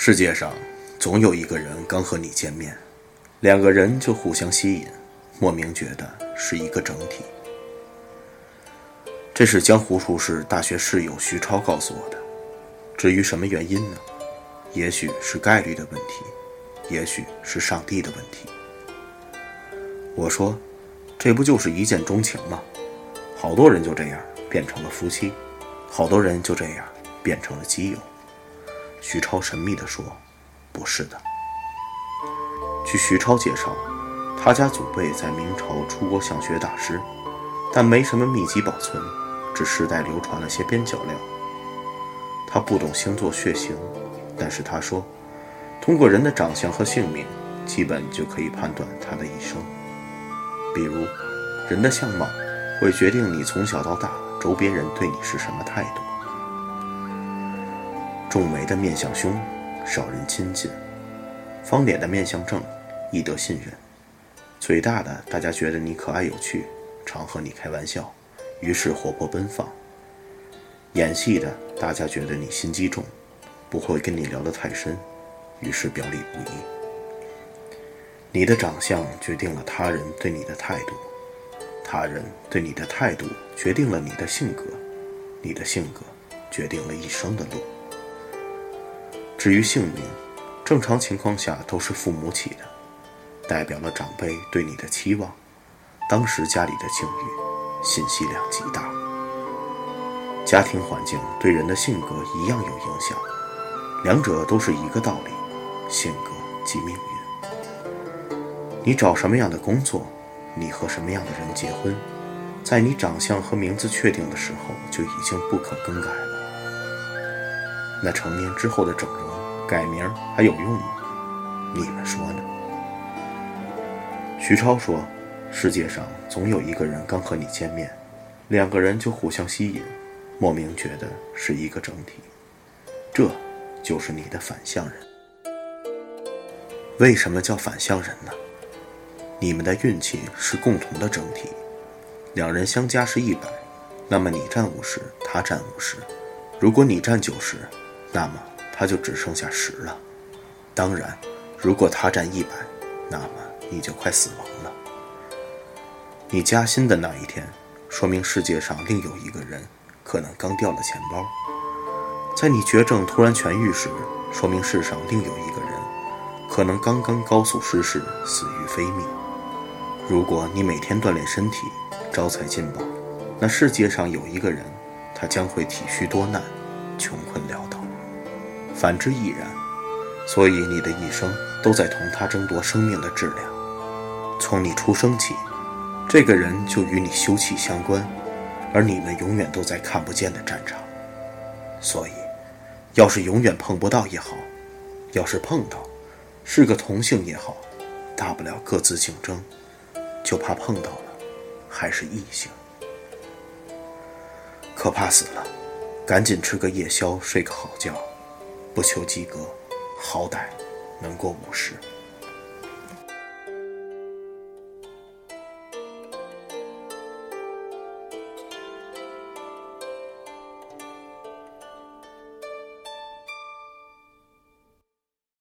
世界上总有一个人刚和你见面，两个人就互相吸引，莫名觉得是一个整体。这是江湖术士大学室友徐超告诉我的。至于什么原因呢？也许是概率的问题，也许是上帝的问题。我说，这不就是一见钟情吗？好多人就这样变成了夫妻，好多人就这样变成了基友。徐超神秘地说：“不是的。据徐超介绍，他家祖辈在明朝出过相学大师，但没什么秘籍保存，只世代流传了些边角料。他不懂星座血型，但是他说，通过人的长相和姓名，基本就可以判断他的一生。比如，人的相貌会决定你从小到大周边人对你是什么态度。”皱眉的面相凶，少人亲近；方脸的面相正，易得信任；嘴大的，大家觉得你可爱有趣，常和你开玩笑，于是活泼奔放；演戏的，大家觉得你心机重，不会跟你聊得太深，于是表里不一。你的长相决定了他人对你的态度，他人对你的态度决定了你的性格，你的性格决定了一生的路。至于姓名，正常情况下都是父母起的，代表了长辈对你的期望，当时家里的境遇，信息量极大。家庭环境对人的性格一样有影响，两者都是一个道理，性格即命运。你找什么样的工作，你和什么样的人结婚，在你长相和名字确定的时候就已经不可更改了。那成年之后的整容。改名还有用吗？你们说呢？徐超说：“世界上总有一个人刚和你见面，两个人就互相吸引，莫名觉得是一个整体，这就是你的反向人。为什么叫反向人呢？你们的运气是共同的整体，两人相加是一百，那么你占五十，他占五十。如果你占九十，那么……”他就只剩下十了。当然，如果他占一百，那么你就快死亡了。你加薪的那一天，说明世界上另有一个人可能刚掉了钱包；在你绝症突然痊愈时，说明世上另有一个人可能刚刚高速失事，死于非命。如果你每天锻炼身体，招财进宝，那世界上有一个人，他将会体虚多难，穷困潦倒。反之亦然，所以你的一生都在同他争夺生命的质量。从你出生起，这个人就与你休戚相关，而你们永远都在看不见的战场。所以，要是永远碰不到也好，要是碰到，是个同性也好，大不了各自竞争，就怕碰到了还是异性，可怕死了。赶紧吃个夜宵，睡个好觉。不求及格，好歹能过五十。